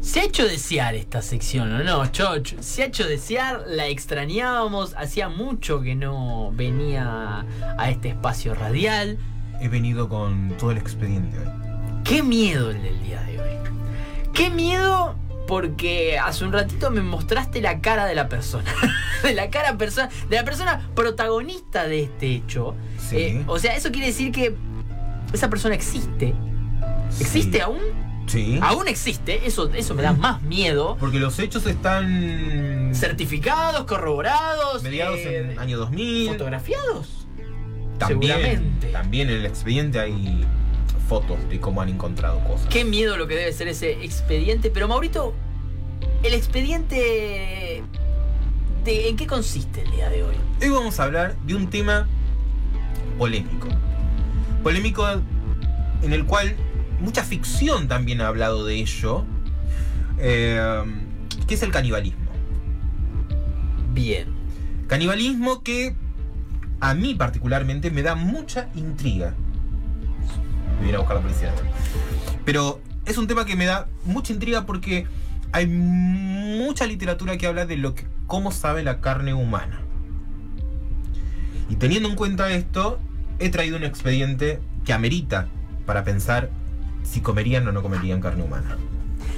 Se ha hecho desear esta sección, ¿o no, Choch? Se ha hecho desear, la extrañábamos, hacía mucho que no venía a este espacio radial. He venido con todo el expediente hoy. Qué miedo el del día de hoy. Qué miedo porque hace un ratito me mostraste la cara de la persona. de la cara persona, de la persona protagonista de este hecho. Sí. Eh, o sea, eso quiere decir que esa persona existe. ¿Existe Sí. aún? Sí. Aún existe, eso, eso me da más miedo. Porque los hechos están. Certificados, corroborados, mediados eh, en año 2000. fotografiados. También, seguramente. también en el expediente hay fotos de cómo han encontrado cosas. Qué miedo lo que debe ser ese expediente. Pero Maurito, el expediente... De, ¿En qué consiste el día de hoy? Hoy vamos a hablar de un tema polémico. Polémico en el cual mucha ficción también ha hablado de ello. eh, que es el canibalismo. Bien. Canibalismo que a mí particularmente me da mucha intriga. Me viene a buscar la policía. Pero es un tema que me da mucha intriga porque hay mucha literatura que habla de lo que, cómo sabe la carne humana. Y teniendo en cuenta esto, he traído un expediente que amerita para pensar si comerían o no comerían carne humana.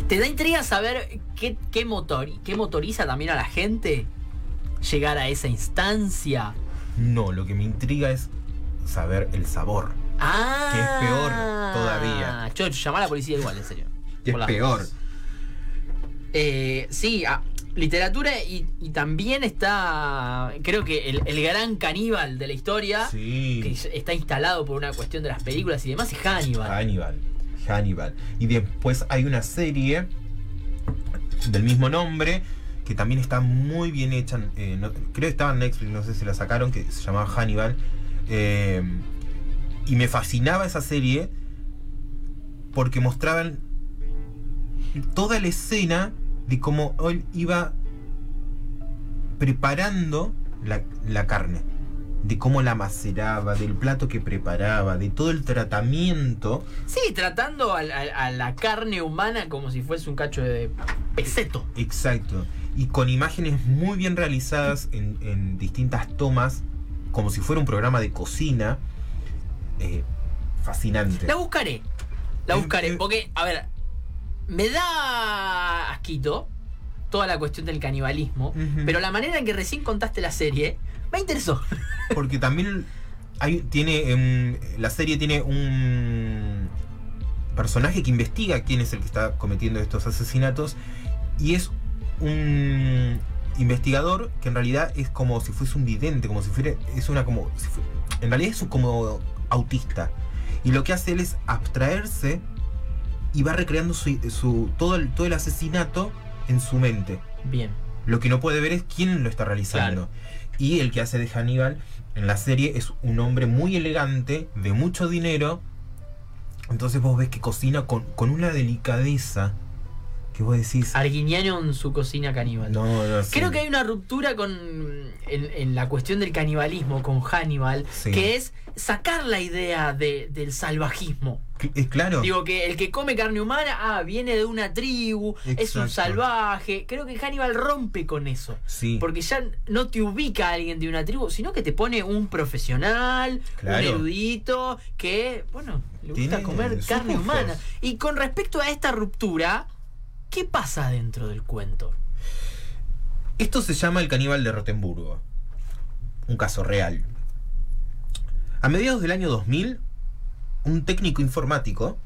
¿Te da intriga saber qué, qué, motor, qué motoriza también a la gente llegar a esa instancia? No, lo que me intriga es saber el sabor. Ah. Que es peor todavía. Chocho, llama a la policía igual, en serio. Que es peor. Eh, sí, ah, literatura y, y también está, creo que el, el gran caníbal de la historia, Sí. que está instalado por una cuestión de las películas y demás, es Hannibal. Hannibal. Hannibal. Y después hay una serie del mismo nombre que también está muy bien hecha. eh, creo que estaba en Netflix, no sé si la sacaron, que se llamaba Hannibal. eh, y me fascinaba esa serie porque mostraban toda la escena de cómo él iba preparando la carne, de cómo la maceraba, del plato que preparaba, de todo el tratamiento. Sí, tratando a, a- a la carne humana como si fuese un cacho de peseto. Exacto. Y con imágenes muy bien realizadas en, en distintas tomas, como si fuera un programa de cocina. Eh, fascinante. La buscaré. La Eh, buscaré. eh. Porque, a ver, me da asquito toda la cuestión del canibalismo. Pero la manera en que recién contaste la serie me interesó. Porque también hay, tiene em, la serie tiene un personaje que investiga quién es el que está cometiendo estos asesinatos y es un investigador que en realidad es como si fuese un vidente, como si fuera es una como si en realidad es un como autista y lo que hace él es abstraerse y va recreando su, su- todo el todo el asesinato en su mente. Bien. Lo que no puede ver es quién lo está realizando. Y el que hace de Hannibal en la serie es un hombre muy elegante, de mucho dinero. Entonces vos ves que cocina con, con una delicadeza que vos decís... Arguiniano en su cocina caníbal. No, no, sí. Creo que hay una ruptura con en, en la cuestión del canibalismo con Hannibal, Sí. que es sacar la idea de- del salvajismo. Es claro. Digo que el que come carne humana, ah, viene de una tribu, es un salvaje. Creo que Hannibal rompe con eso. sí. Porque ya no te ubica a alguien de una tribu, sino que te pone un profesional, Claro. un erudito, que, bueno, le gusta Tiene comer carne gustos. humana. Y con respecto a esta ruptura, ¿qué pasa dentro del cuento? Esto se llama el caníbal de Rotemburgo. Un caso real. A mediados del año 2000, un técnico informático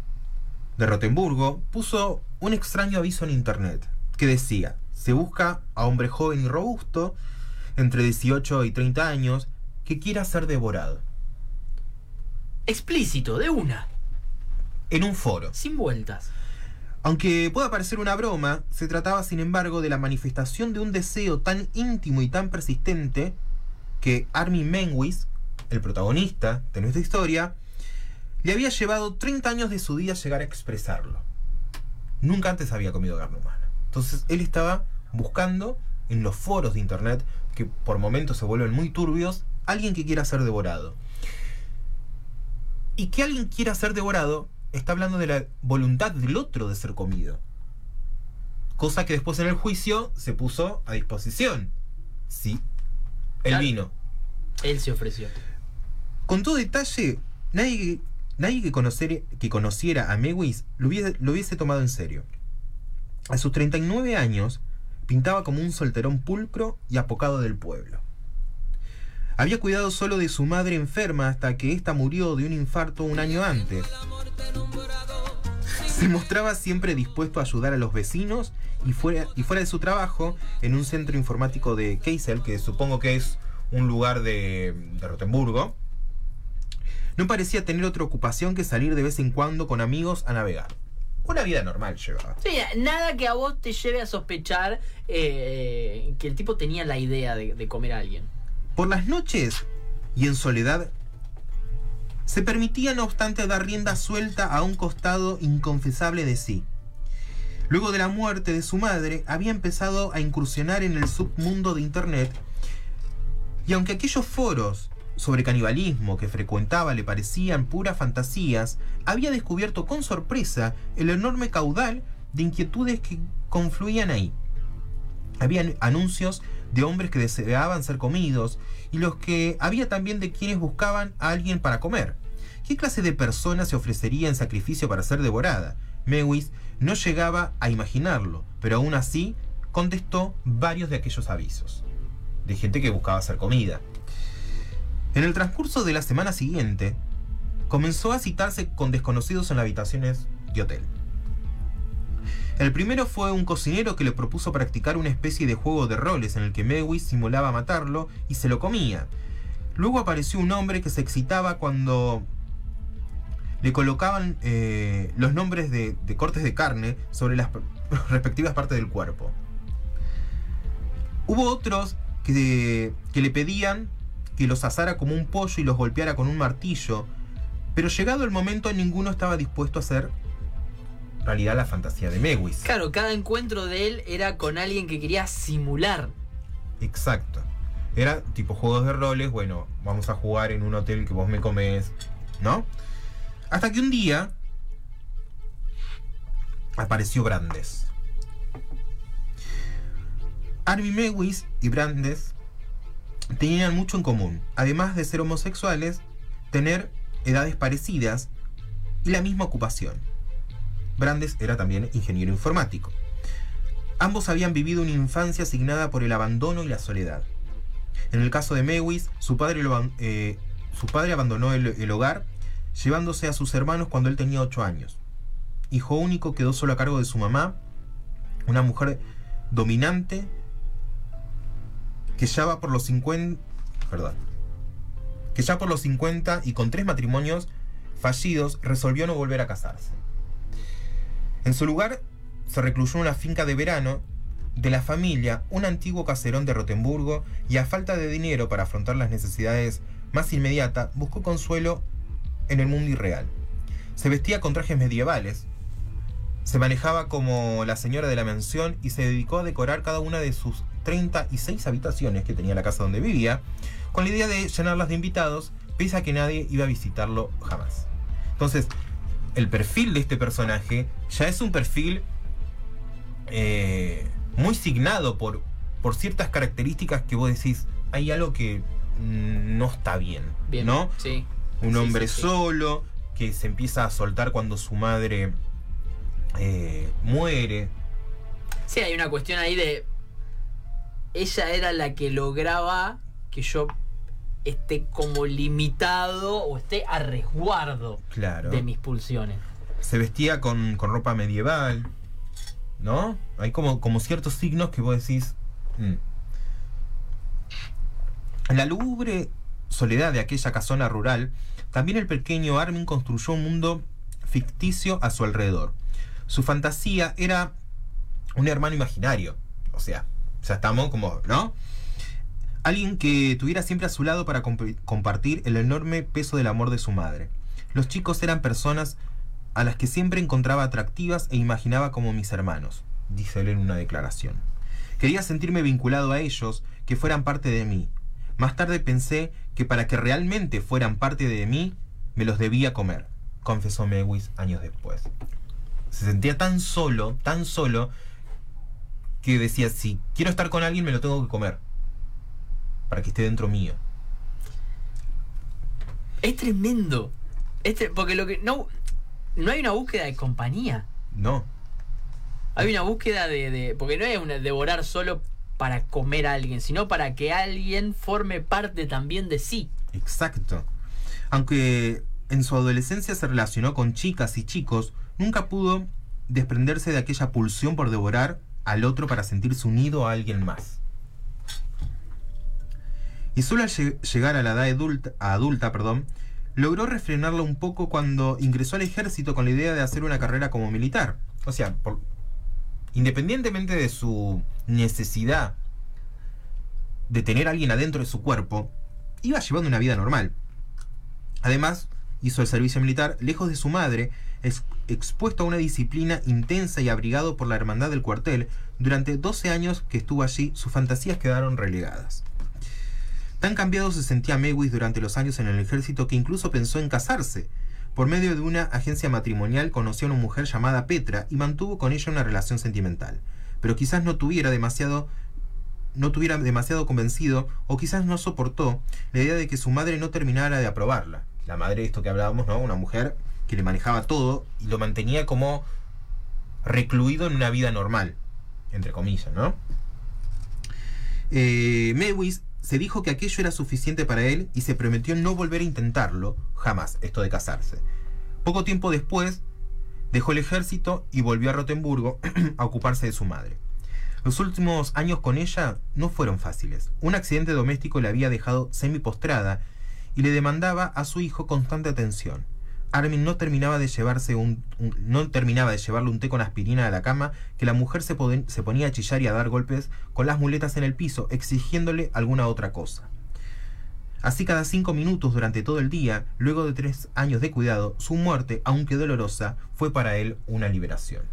de Rotemburgo puso un extraño aviso en internet que decía, se busca a hombre joven y robusto, entre 18 y 30 años, que quiera ser devorado. Explícito, de una, En un foro. sin vueltas. Aunque pueda parecer una broma, se trataba sin embargo de la manifestación de un deseo tan íntimo y tan persistente que Armin Menwis, el protagonista de nuestra historia, le había llevado 30 años de su vida llegar a expresarlo. Nunca antes había comido carne humana. Entonces él estaba buscando en los foros de internet, que por momentos se vuelven muy turbios, alguien que quiera ser devorado. Y que alguien quiera ser devorado está hablando de la voluntad del otro de ser comido. cosa que después en el juicio se puso a disposición. Sí, el Claro. vino. Él se ofreció. Con todo detalle, nadie, nadie que, que conociera a Mewis lo hubiese, lo hubiese tomado en serio. A sus 39 años, pintaba como un solterón pulcro y apocado del pueblo. Había cuidado solo de su madre enferma hasta que ésta murió de un infarto un año antes. Se mostraba siempre dispuesto a ayudar a los vecinos y fuera, y fuera de su trabajo en un centro informático de Kassel, que supongo que es un lugar de, de Rotemburgo. No parecía tener otra ocupación que salir de vez en cuando con amigos a navegar. Una vida normal llevaba. Sí, nada que a vos te lleve a sospechar eh, que el tipo tenía la idea de, de comer a alguien. Por las noches y en soledad, se permitía no obstante dar rienda suelta a un costado inconfesable de sí. Luego de la muerte de su madre, había empezado a incursionar en el submundo de Internet y aunque aquellos foros sobre canibalismo que frecuentaba le parecían puras fantasías, había descubierto con sorpresa el enorme caudal de inquietudes que confluían ahí. Habían anuncios de hombres que deseaban ser comidos y los que había también de quienes buscaban a alguien para comer. ¿Qué clase de persona se ofrecería en sacrificio para ser devorada? Mewis no llegaba a imaginarlo, pero aún así contestó varios de aquellos avisos. De gente que buscaba hacer comida. En el transcurso de la semana siguiente, comenzó a citarse con desconocidos en las habitaciones de hotel. El primero fue un cocinero que le propuso practicar una especie de juego de roles en el que Mewis simulaba matarlo y se lo comía. Luego apareció un hombre que se excitaba cuando le colocaban eh, los nombres de, de cortes de carne sobre las respectivas partes del cuerpo. Hubo otros que, que le pedían que los asara como un pollo y los golpeara con un martillo, pero llegado el momento ninguno estaba dispuesto a hacer realidad la fantasía de Mewis. Claro, cada encuentro de él era con alguien que quería simular. Exacto. Era tipo juegos de roles, bueno, vamos a jugar en un hotel que vos me comes, ¿no? Hasta que un día apareció Brandes. Army Mewis y Brandes tenían mucho en común. Además de ser homosexuales, tener edades parecidas y la misma ocupación. Brandes era también ingeniero informático. Ambos habían vivido una infancia asignada por el abandono y la soledad. En el caso de Mewis, su padre, eh, su padre abandonó el, el hogar, llevándose a sus hermanos cuando él tenía 8 años. Hijo único, quedó solo a cargo de su mamá, una mujer dominante que ya va por los 50, perdón, que ya por los 50 y con tres matrimonios fallidos resolvió no volver a casarse. En su lugar se recluyó en una finca de verano de la familia, un antiguo caserón de Rotemburgo, y a falta de dinero para afrontar las necesidades más inmediatas, buscó consuelo en el mundo irreal. Se vestía con trajes medievales, se manejaba como la señora de la mansión y se dedicó a decorar cada una de sus 36 habitaciones que tenía la casa donde vivía, con la idea de llenarlas de invitados, pese a que nadie iba a visitarlo jamás. Entonces, el perfil de este personaje ya es un perfil eh, muy signado por, por ciertas características que vos decís, hay algo que no está bien, Bien, ¿no? Sí. Un Sí, hombre sí, sí. solo que se empieza a soltar cuando su madre eh, muere. Sí, hay una cuestión ahí de. Ella era la que lograba que yo esté como limitado o esté a resguardo Claro. de mis pulsiones. Se vestía con, con ropa medieval. ¿No? Hay como, como ciertos signos que vos decís. mm. En la lúgubre soledad de aquella casona rural, también el pequeño Armin construyó un mundo ficticio a su alrededor. Su fantasía era un hermano imaginario. O sea, ya estamos como, ¿no? Alguien que tuviera siempre a su lado para comp- compartir el enorme peso del amor de su madre. Los chicos eran personas a las que siempre encontraba atractivas e imaginaba como mis hermanos, dice él en una declaración. Quería sentirme vinculado a ellos, que fueran parte de mí. Más tarde pensé que para que realmente fueran parte de mí, me los debía comer, confesó Mewis años después. Se sentía tan solo, tan solo, que decía, si quiero estar con alguien me lo tengo que comer. Para que esté dentro mío. Es tremendo. Es tre- porque lo que. No, no hay una búsqueda de compañía. No. Hay una búsqueda de. de- porque no es una devorar solo para comer a alguien, sino para que alguien forme parte también de sí. Exacto. Aunque en su adolescencia se relacionó con chicas y chicos, nunca pudo desprenderse de aquella pulsión por devorar al otro para sentirse unido a alguien más. Y solo al lle- llegar a la edad adulta, perdón, logró refrenarlo un poco cuando ingresó al ejército con la idea de hacer una carrera como militar. O sea, independientemente de su necesidad de tener a alguien adentro de su cuerpo, iba llevando una vida normal. Además, hizo el servicio militar lejos de su madre, expuesto a una disciplina intensa y abrigado por la hermandad del cuartel. Durante 12 años que estuvo allí, sus fantasías quedaron relegadas. Tan cambiado se sentía Mewis durante los años en el ejército que incluso pensó en casarse. Por medio de una agencia matrimonial conoció a una mujer llamada Petra y mantuvo con ella una relación sentimental. Pero quizás no tuviera demasiado no tuviera demasiado convencido o quizás no soportó la idea de que su madre no terminara de aprobarla. La madre esto que hablábamos, ¿no? Una mujer que le manejaba todo y lo mantenía como recluido en una vida normal, entre comillas, ¿no? Eh, Mewis se dijo que aquello era suficiente para él y se prometió no volver a intentarlo jamás, esto de casarse. Poco tiempo después, dejó el ejército y volvió a Rotemburgo a ocuparse de su madre. Los últimos años con ella no fueron fáciles. Un accidente doméstico la había dejado semi-postrada y le demandaba a su hijo constante atención. Armin no terminaba de llevarse un, no terminaba de llevarle un té con aspirina a la cama que la mujer se, se ponía a chillar y a dar golpes con las muletas en el piso, exigiéndole alguna otra cosa. Así cada cinco minutos durante todo el día, luego de tres años de cuidado, su muerte, aunque dolorosa, fue para él una liberación.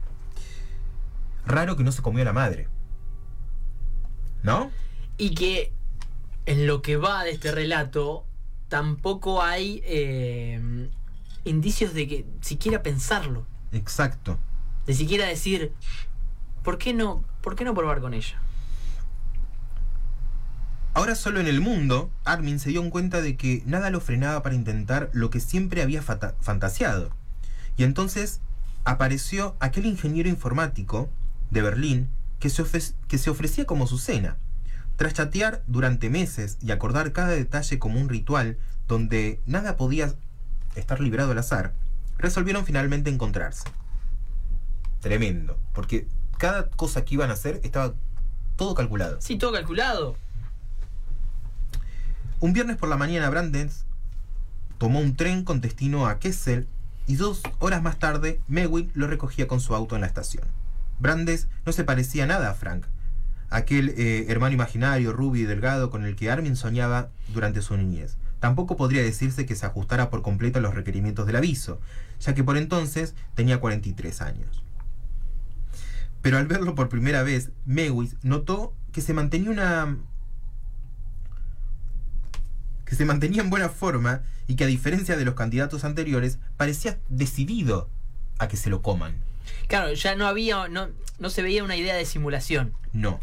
Raro que no se comió la madre. ¿No? Y que en lo que va de este relato tampoco hay eh, indicios de que siquiera pensarlo. Exacto. De siquiera decir, ¿por qué no, ¿por qué no probar con ella? Ahora solo en el mundo, Armin se dio cuenta de que nada lo frenaba para intentar lo que siempre había fantaseado. Y entonces apareció aquel ingeniero informático de Berlín que se, que se ofrecía como su cena. Tras chatear durante meses y acordar cada detalle como un ritual donde nada podía estar librado al azar, resolvieron finalmente encontrarse. Tremendo, porque cada cosa que iban a hacer estaba todo calculado. Sí, todo calculado. Un viernes por la mañana Brandes tomó un tren con destino a Kessel y dos horas más tarde Mewin lo recogía con su auto en la estación. Brandes no se parecía nada a Frank, aquel eh, hermano imaginario, rubio y delgado con el que Armin soñaba durante su niñez. Tampoco podría decirse que se ajustara por completo a los requerimientos del aviso, ya que por entonces tenía 43 años. Pero al verlo por primera vez, Mewis notó que se mantenía una que se mantenía en buena forma y que a diferencia de los candidatos anteriores parecía decidido a que se lo coman. Claro, ya no había, no, no se veía una idea de simulación. No.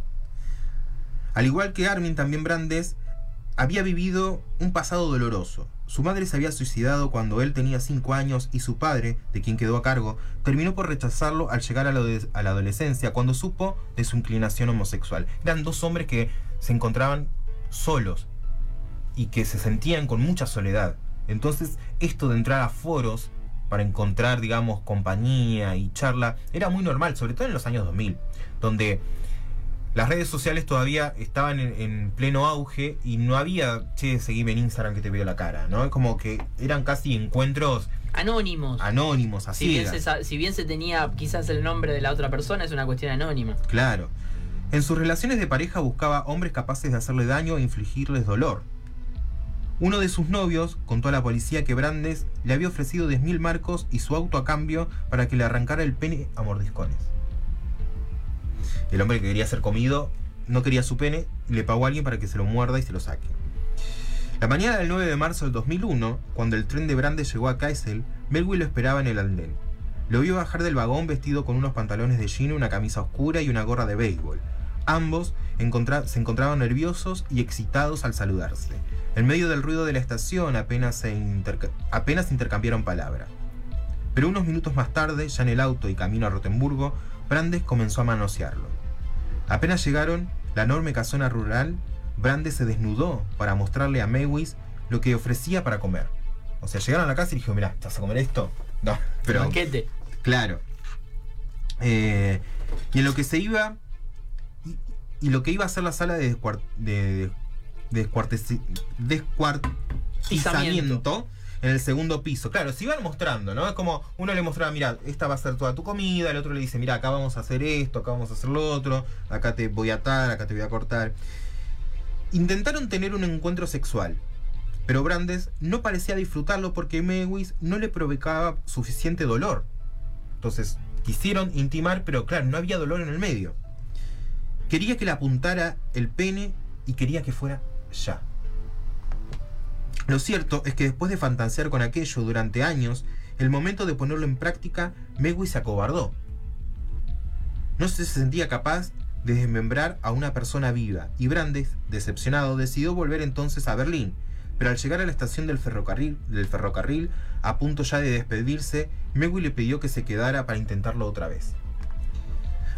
Al igual que Armin, también Brandes había vivido un pasado doloroso. Su madre se había suicidado cuando él tenía 5 años y su padre, de quien quedó a cargo, terminó por rechazarlo al llegar a la, adolescencia cuando supo de su inclinación homosexual. Eran dos hombres que se encontraban solos y que se sentían con mucha soledad. Entonces, esto de entrar a foros para encontrar, digamos, compañía y charla era muy normal, sobre todo en los años 2000, donde las redes sociales todavía estaban en, en pleno auge y no había, che, seguime en Instagram que te veo la cara, ¿no? Es como que eran casi encuentros Anónimos. anónimos, así. si, bien se, si bien se tenía quizás el nombre de la otra persona, es una cuestión anónima. Claro. En sus relaciones de pareja buscaba hombres capaces de hacerle daño e infligirles dolor. Uno de sus novios contó a la policía que Brandes le había ofrecido 10.000 marcos y su auto a cambio para que le arrancara el pene a mordiscones. El hombre que quería ser comido no quería su pene le pagó a alguien para que se lo muerda y se lo saque. La mañana del 9 de marzo del 2001, cuando el tren de Brandes llegó a Kaisel, Melville lo esperaba en el andén. Lo vio bajar del vagón vestido con unos pantalones de jean, una camisa oscura y una gorra de béisbol. Ambos se encontraban nerviosos y excitados al saludarse. En medio del ruido de la estación apenas, se intercambiaron palabra. Pero unos minutos más tarde, ya en el auto y camino a Rotemburgo, Brandes comenzó a manosearlo. Apenas llegaron la enorme casona rural, Brandes se desnudó para mostrarle a Mewis lo que ofrecía para comer. O sea, llegaron a la casa y dijo, mirá, ¿te vas a comer esto? No, pero... Banquete. Claro. Eh, y en lo que se iba. Y, y lo que iba a ser la sala de, descuar- de, de descuartizamiento en el segundo piso. Claro, se iban mostrando, ¿no? Es como uno le mostraba, mira, esta va a ser toda tu comida, el otro le dice, mira, acá vamos a hacer esto, acá vamos a hacer lo otro, acá te voy a atar, acá te voy a cortar. Intentaron tener un encuentro sexual, pero Brandes no parecía disfrutarlo porque Mewis no le provocaba suficiente dolor. Entonces, quisieron intimar, pero claro, no había dolor en el medio. Quería que le apuntara el pene y quería que fuera ya. Lo cierto es que después de fantasear con aquello durante años, el momento de ponerlo en práctica, Mewis se acobardó. No se sentía capaz de desmembrar a una persona viva, y Brandes, decepcionado, decidió volver entonces a Berlín, pero al llegar a la estación del ferrocarril, del ferrocarril a punto ya de despedirse, Mewis le pidió que se quedara para intentarlo otra vez.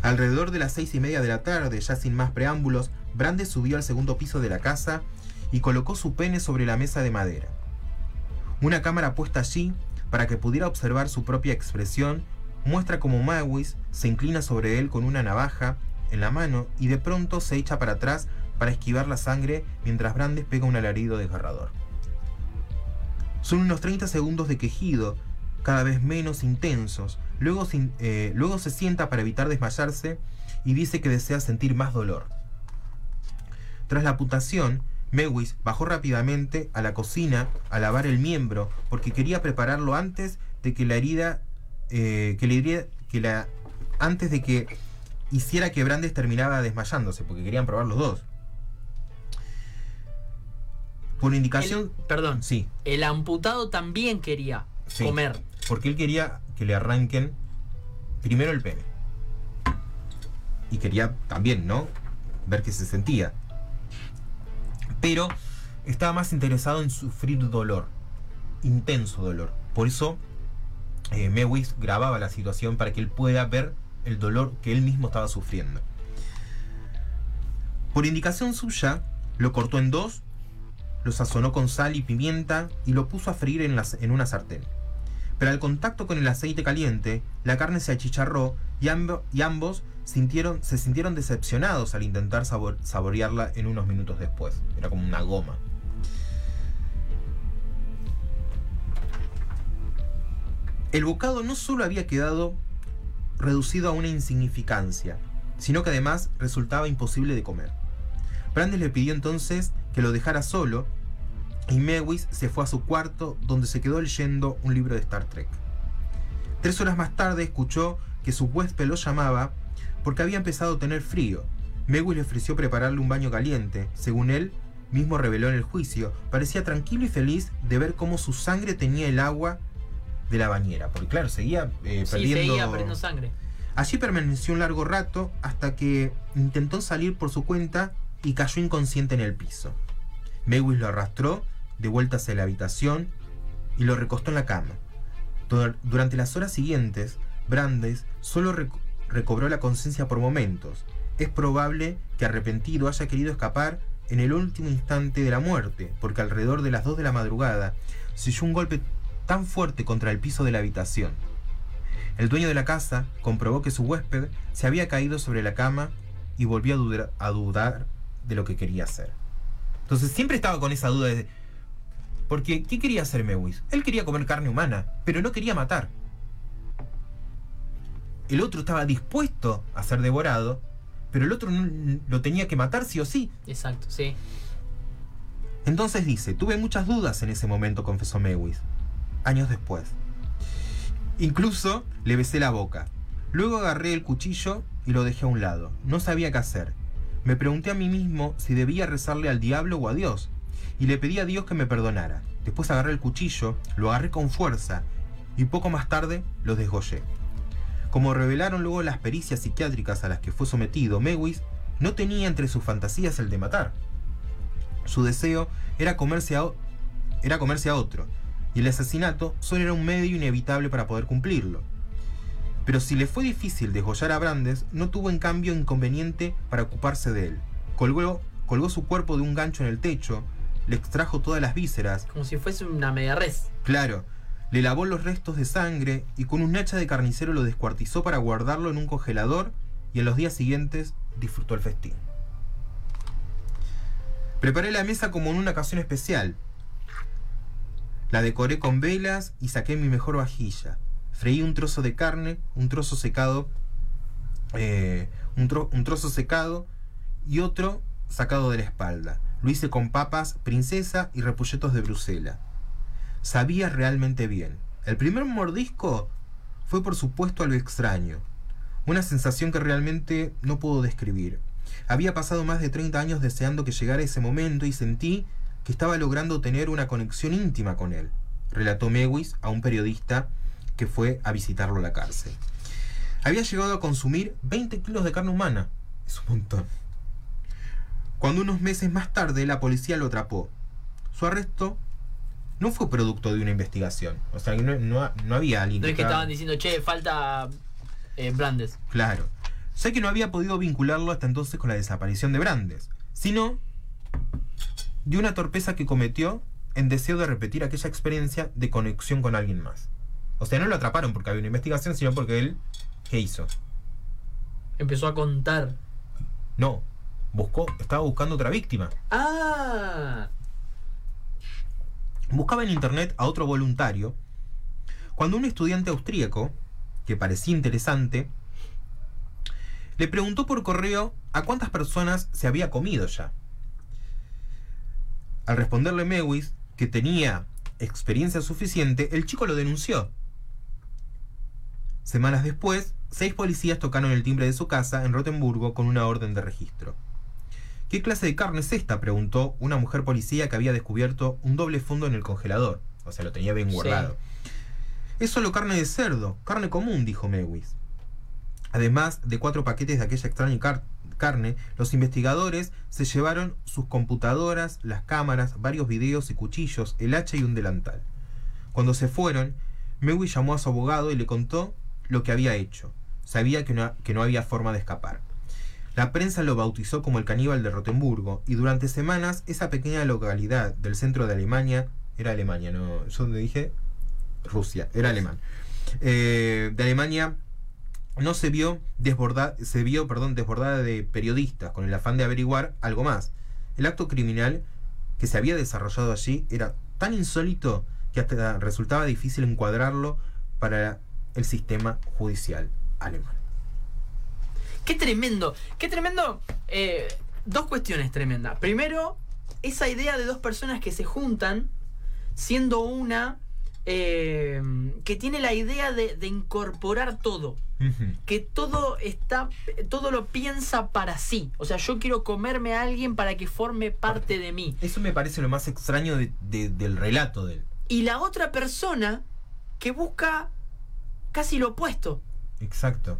Alrededor de las seis y media de la tarde, ya sin más preámbulos, Brandes subió al segundo piso de la casa y colocó su pene sobre la mesa de madera. Una cámara puesta allí, para que pudiera observar su propia expresión, muestra como Mewis se inclina sobre él con una navaja en la mano y de pronto se echa para atrás para esquivar la sangre mientras Brandes pega un alarido desgarrador. Son unos 30 segundos de quejido, cada vez menos intensos. Luego, eh, luego se sienta para evitar desmayarse y dice que desea sentir más dolor. Tras la amputación, Mewis bajó rápidamente a la cocina a lavar el miembro porque quería prepararlo antes de que la herida, eh, que la herida- que la, antes de que hiciera que Brandes terminaba desmayándose, porque querían probar los dos. Por indicación, El- perdón. sí, El amputado también quería Sí. comer. porque él quería que le arranquen primero el pene. Y quería también, ¿no? Ver qué se sentía. Pero estaba más interesado en sufrir dolor. Intenso dolor. Por eso eh, Mewis grababa la situación para que él pueda ver el dolor que él mismo estaba sufriendo. Por indicación suya, lo cortó en dos, lo sazonó con sal y pimienta y lo puso a freír en, las- en una sartén. Pero al contacto con el aceite caliente, la carne se achicharró y ambos sintieron, se sintieron decepcionados al intentar sabor- saborearla en unos minutos después. Era como una goma. El bocado no solo había quedado reducido a una insignificancia, sino que además resultaba imposible de comer. Brandes le pidió entonces que lo dejara solo y Mewis se fue a su cuarto donde se quedó leyendo un libro de Star Trek. Tres horas más tarde escuchó que su huésped lo llamaba porque había empezado a tener frío. Mewis le ofreció prepararle un baño caliente. Según él, mismo reveló en el juicio, parecía tranquilo y feliz de ver cómo su sangre tenía el agua de la bañera. Porque claro, seguía eh, Sí, perdiendo... seguía perdiendo sangre. Allí permaneció un largo rato hasta que intentó salir por su cuenta y cayó inconsciente en el piso. Mewis lo arrastró de vuelta hacia la habitación y lo recostó en la cama. Dur- Durante las horas siguientes, Brandes solo recobró la conciencia por momentos. Es probable que arrepentido haya querido escapar en el último instante de la muerte, porque alrededor de las 2 de la madrugada se oyó un golpe tan fuerte contra el piso de la habitación. El dueño de la casa comprobó que su huésped se había caído sobre la cama y volvió a dudar, a dudar de lo que quería hacer. Entonces siempre estaba con esa duda de... Porque, ¿qué quería hacer Mewis? Él quería comer carne humana, pero no quería matar. El otro estaba dispuesto a ser devorado, pero el otro no- lo tenía que matar sí o sí. Exacto, sí. Entonces dice, tuve muchas dudas en ese momento, confesó Mewis, años después. Incluso le besé la boca. Luego agarré el cuchillo y lo dejé a un lado. No sabía qué hacer. Me pregunté a mí mismo si debía rezarle al diablo o a Dios. Y le pedí a Dios que me perdonara. Después agarré el cuchillo, lo agarré con fuerza y poco más tarde lo desgollé. Como revelaron luego las pericias psiquiátricas a las que fue sometido, Mewis no tenía entre sus fantasías el de matar. Su deseo era comerse a, era comerse a otro, y el asesinato solo era un medio inevitable para poder cumplirlo. Pero si le fue difícil desgollar a Brandes, no tuvo en cambio inconveniente para ocuparse de él. Colgó, colgó su cuerpo de un gancho en el techo, le extrajo todas las vísceras, Como si fuese una media res. claro, le lavó los restos de sangre y con un hacha de carnicero lo descuartizó para guardarlo en un congelador y en los días siguientes disfrutó el festín. Preparé la mesa como en una ocasión especial. La decoré con velas y saqué mi mejor vajilla. Freí un trozo de carne, un trozo secado, eh, un, tro- un trozo secado y otro sacado de la espalda. Lo hice con papas, princesa y repolletos de Bruselas. Sabía realmente bien. El primer mordisco fue por supuesto algo extraño. Una sensación que realmente no puedo describir. Había pasado más de 30 años deseando que llegara ese momento y sentí que estaba logrando tener una conexión íntima con él, relató Mewis a un periodista que fue a visitarlo a la cárcel. Había llegado a consumir 20 kilos de carne humana. Es un montón. Cuando unos meses más tarde la policía lo atrapó. Su arresto no fue producto de una investigación. O sea, que no, no- no había alguien No es que estaba- estaban diciendo, che, falta eh, Brandes. Claro. Sé que no había podido vincularlo hasta entonces con la desaparición de Brandes, sino de una torpeza que cometió en deseo de repetir aquella experiencia de conexión con alguien más. O sea, no lo atraparon porque había una investigación, sino porque él, ¿qué hizo? Empezó a contar. No, buscó, estaba buscando otra víctima. Ah, Buscaba en internet a otro voluntario cuando un estudiante austríaco, que parecía interesante, le preguntó por correo a cuántas personas se había comido ya. Al responderle Mewis que tenía experiencia suficiente, el chico lo denunció. Semanas después, seis policías tocaron el timbre de su casa en Rotemburgo con una orden de registro. ¿Qué clase de carne es esta? preguntó una mujer policía que había descubierto un doble fondo en el congelador. O sea, lo tenía bien Sí. guardado. Es solo carne de cerdo, carne común, dijo Mewis. Además de cuatro paquetes de aquella extraña car- carne, los investigadores se llevaron sus computadoras, las cámaras, varios videos y cuchillos, el hacha y un delantal. Cuando se fueron, Mewis llamó a su abogado y le contó lo que había hecho. Sabía que no, que no había forma de escapar. La prensa lo bautizó como el caníbal de Rotemburgo y durante semanas esa pequeña localidad del centro de Alemania, era Alemania, no, yo donde dije Rusia, era alemán, eh, de Alemania no se vio desbordada, se vio, perdón, desbordada de periodistas con el afán de averiguar algo más. El acto criminal que se había desarrollado allí era tan insólito que hasta resultaba difícil encuadrarlo para el sistema judicial alemán. Qué tremendo. Qué tremendo. eh, dos cuestiones tremendas. Primero, esa idea de dos personas que se juntan, siendo una eh, que tiene la idea de, de incorporar todo. Que todo está todo lo piensa para sí o sea yo quiero comerme a alguien para que forme parte de mí Eso me parece lo más extraño de- de- del relato de él. y la otra persona que busca casi lo opuesto Exacto.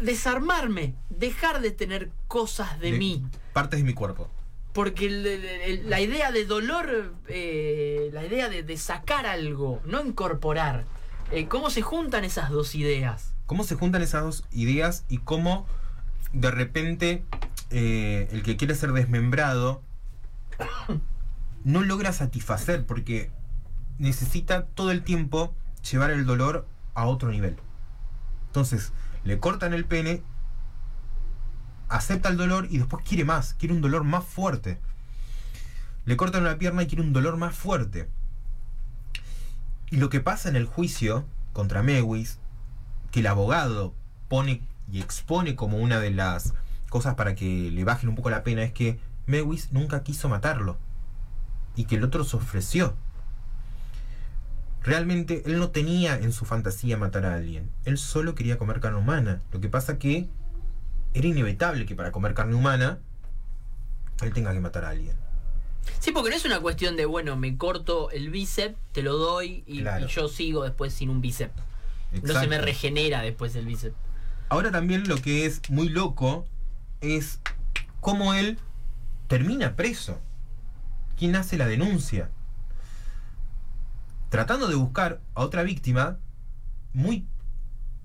Desarmarme dejar de tener cosas de, mí Partes de mi cuerpo. porque el- el- el- la idea de dolor eh, la idea de, de sacar algo no incorporar Eh, cómo se juntan esas dos ideas ¿Cómo se juntan esas dos ideas y cómo de repente eh, el que quiere ser desmembrado no logra satisfacer porque necesita todo el tiempo llevar el dolor a otro nivel? Entonces, le cortan el pene, acepta el dolor y después quiere más, quiere un dolor más fuerte. Le cortan una pierna y quiere un dolor más fuerte. Y lo que pasa en el juicio contra Mewis, que el abogado pone y expone como una de las cosas para que le bajen un poco la pena, es que Mewis nunca quiso matarlo. Y que el otro se ofreció. Realmente él no tenía en su fantasía matar a alguien. Él solo quería comer carne humana. Lo que pasa que era inevitable que para comer carne humana él tenga que matar a alguien. Sí, porque no es una cuestión de, bueno, me corto el bíceps, te lo doy y, Claro. y yo sigo después sin un bíceps. No se me regenera después el bíceps. Ahora también lo que es muy loco es cómo él termina preso. ¿Quién hace la denuncia? Tratando de buscar a otra víctima, muy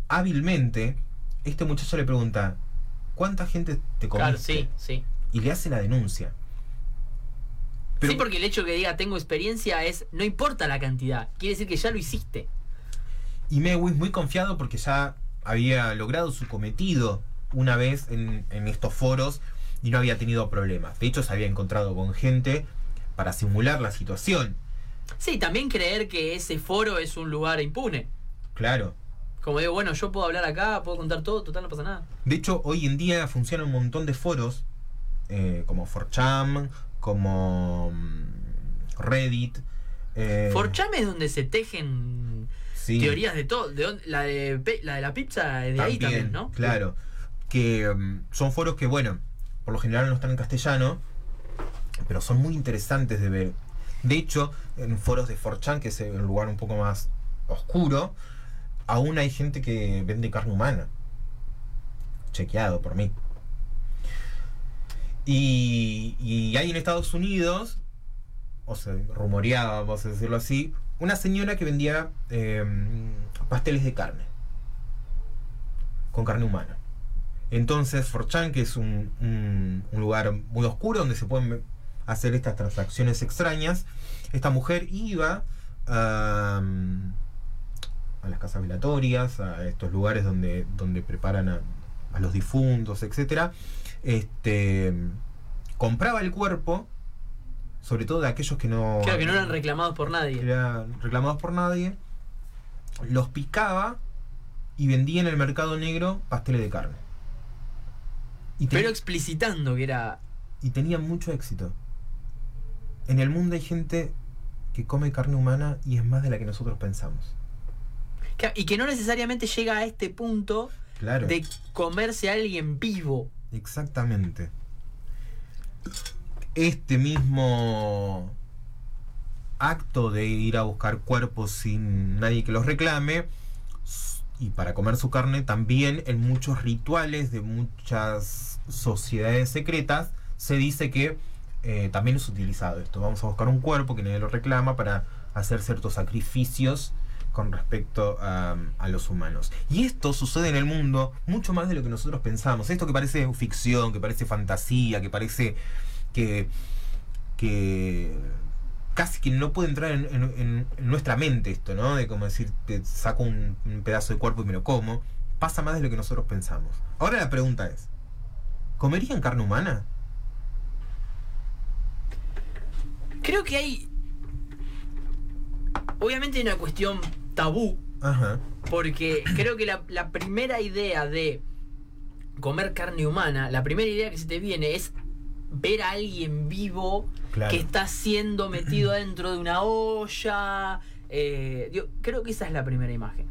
hábilmente, este muchacho le pregunta, ¿cuánta gente te comiste? Claro, sí, sí. Y le hace la denuncia. Pero- sí, porque el hecho que diga tengo experiencia es, no importa la cantidad, quiere decir que ya lo hiciste. Y Mewis muy confiado porque ya había logrado su cometido una vez en, en estos foros y no había tenido problemas. De hecho, se había encontrado con gente para simular la situación. Sí, también creer que ese foro es un lugar impune. Claro. Como digo, bueno, yo puedo hablar acá, puedo contar todo, total no pasa nada. De hecho, hoy en día funcionan un montón de foros, eh, como 4chan, como mm, Reddit. Eh, 4chan es donde se tejen sí, teorías de todo. De la, de, la de la pizza es de ahí también, ¿no? Claro. Que mm, son foros que, bueno, por lo general no están en castellano, pero son muy interesantes de ver. De hecho, en foros de 4chan, que es un lugar un poco más oscuro, aún hay gente que vende carne humana. Chequeado por mí. Y, hay en Estados Unidos, o sea, rumoreaba, vamos a decirlo así, una señora que vendía eh, pasteles de carne. Con carne humana. Entonces, 4chan, que es un- un lugar muy oscuro donde se pueden hacer estas transacciones extrañas, esta mujer iba a, a las casas velatorias, a estos lugares donde, donde preparan a, a los difuntos, etcétera, este, compraba el cuerpo, sobre todo de aquellos que no, Claro, que no eran reclamados por que nadie. eran reclamados por nadie, los picaba y vendía en el mercado negro pasteles de carne. Y, Pero explicitando que era. y tenía mucho éxito. En el mundo hay gente que come carne humana y es más de la que nosotros pensamos. Y que no necesariamente llega a este punto Claro. de comerse a alguien vivo. Exactamente. Este mismo acto de ir a buscar cuerpos sin nadie que los reclame y para comer su carne también en muchos rituales de muchas sociedades secretas se dice que eh, también es utilizado esto. Vamos a buscar un cuerpo que nadie lo reclama para hacer ciertos sacrificios con respecto a, los humanos. Y esto sucede en el mundo mucho más de lo que nosotros pensamos. Esto que parece ficción, que parece fantasía, que parece que, que casi que no puede entrar en, nuestra mente esto, ¿no? De como decir, te saco un pedazo de cuerpo y me lo como. Pasa más de lo que nosotros pensamos. Ahora la pregunta es, ¿comerían carne humana? Creo que hay. Obviamente hay una cuestión tabú. Ajá. Porque creo que la, la primera idea de comer carne humana, la primera idea que se te viene es ver a alguien vivo Claro. que está siendo metido dentro de una olla. eh, digo, creo que esa es la primera imagen.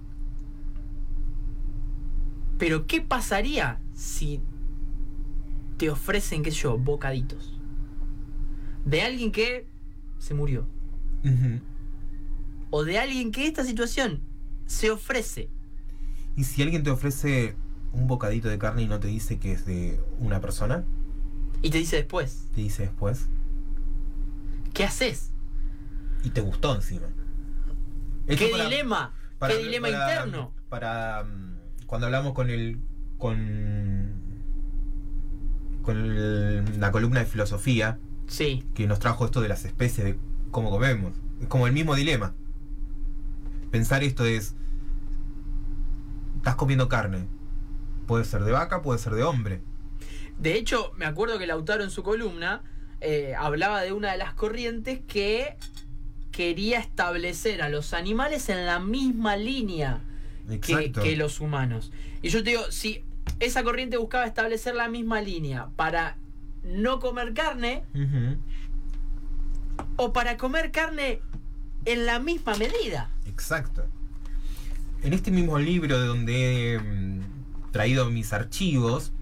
Pero, ¿qué pasaría si te ofrecen, qué sé yo, bocaditos? De alguien que se murió. O de alguien que esta situación se ofrece. ¿Y si alguien te ofrece un bocadito de carne y no te dice que es de una persona? Y te dice después, Te dice después. ¿qué haces? Y te gustó encima. Esto ¿Qué para- dilema? para- ¿Qué dilema interno? Para mm, cuando hablamos con el con con el- la columna de filosofía Sí, que nos trajo esto de las especies de cómo comemos. Es como el mismo dilema. Pensar esto es estás comiendo carne. Puede ser de vaca, puede ser de hombre. De hecho, me acuerdo que Lautaro en su columna eh, hablaba de una de las corrientes que quería establecer a los animales en la misma línea que, que los humanos. Y yo te digo, si esa corriente buscaba establecer la misma línea para no comer carne o para comer carne en la misma medida. Exacto. En este mismo libro de donde he mm, traído mis archivos,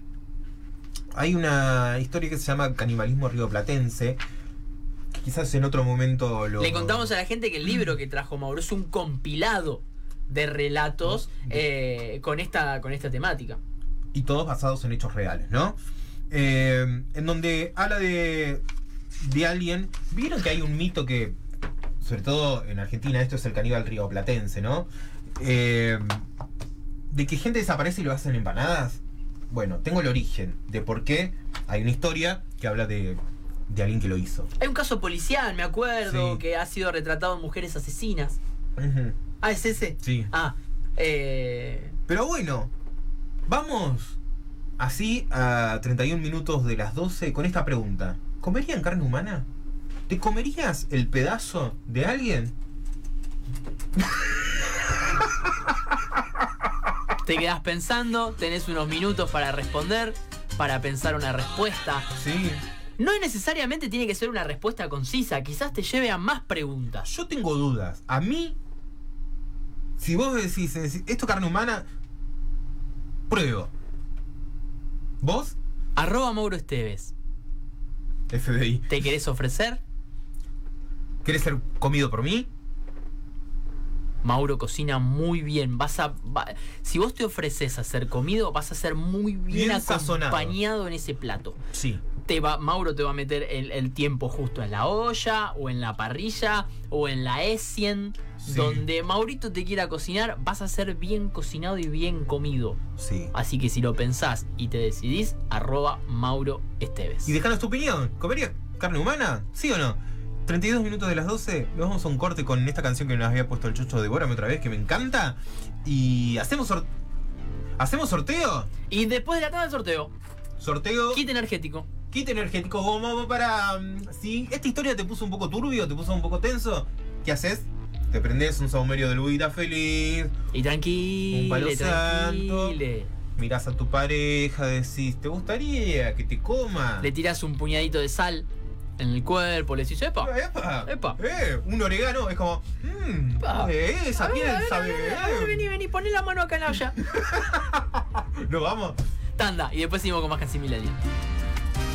hay una historia que se llama Canibalismo Rioplatense. Quizás en otro momento lo. Le contamos a la gente que el libro que trajo Mauro es un compilado de relatos eh, con, esta, con esta temática. Y todos basados en hechos reales, ¿no? Eh, en donde habla de, de alguien. ¿Vieron que hay un mito que, sobre todo en Argentina, esto es el caníbal rioplatense, ¿no? Eh, de que gente desaparece y lo hacen empanadas. Bueno, tengo el origen de por qué hay una historia que habla de, de alguien que lo hizo. Hay un caso policial, me acuerdo, Sí. que ha sido retratado en mujeres asesinas. Ah, ¿es ese? Sí. Ah, eh, Pero bueno, vamos así a 31 minutos de las 12 con esta pregunta. ¿Comerían carne humana? ¿Te comerías el pedazo de alguien? te quedás pensando, tenés unos minutos para responder, para pensar una respuesta. Sí. No necesariamente tiene que ser una respuesta concisa, quizás te lleve a más preguntas. Yo tengo dudas. A mí, si vos decís, decís, esto carne humana, pruebo. ¿Vos? Arroba Mauro Esteves, FBI. ¿te querés ofrecer? ¿Querés ser comido por mí? Mauro cocina muy bien. Vas a, va- si vos te ofreces a ser comido, vas a ser muy bien, Bien sazonado. acompañado en ese plato. Sí. Te va, Mauro te va a meter el, el tiempo justo en la olla, o en la parrilla, o en la Essien. Sí. Donde Maurito te quiera cocinar, vas a ser bien cocinado y bien comido. Sí. Así que si lo pensás y te decidís, arroba Mauro Esteves. Y dejanos tu opinión. ¿Comerías carne humana? ¿Sí o no? 32 minutos de las 12. Nos vamos a un corte con esta canción que nos había puesto el Chucho Devórame otra vez, que me encanta. Y hacemos sor- ¿Hacemos sorteo? Y después de la tanda del sorteo, Sorteo. kit energético. Kit energético como para. mm, Si esta historia te puso un poco turbio, te puso un poco tenso, ¿qué haces? Te prendés un saumerio de Luguita feliz, Y tranquilo, Un palo santo. tranquile. mirás a tu pareja, decís, ¿te gustaría que te coma? Le tirás un puñadito de sal en el cuerpo, le decís, epa. ¡Epa! Epa. Eh, un orégano es como. Mmm, eh, esa A piel a ver, a sabe. ver, a ver, vení, vení, poné la mano acá en la olla. Nos vamos. Tanda, y después seguimos con más Casi Millennial.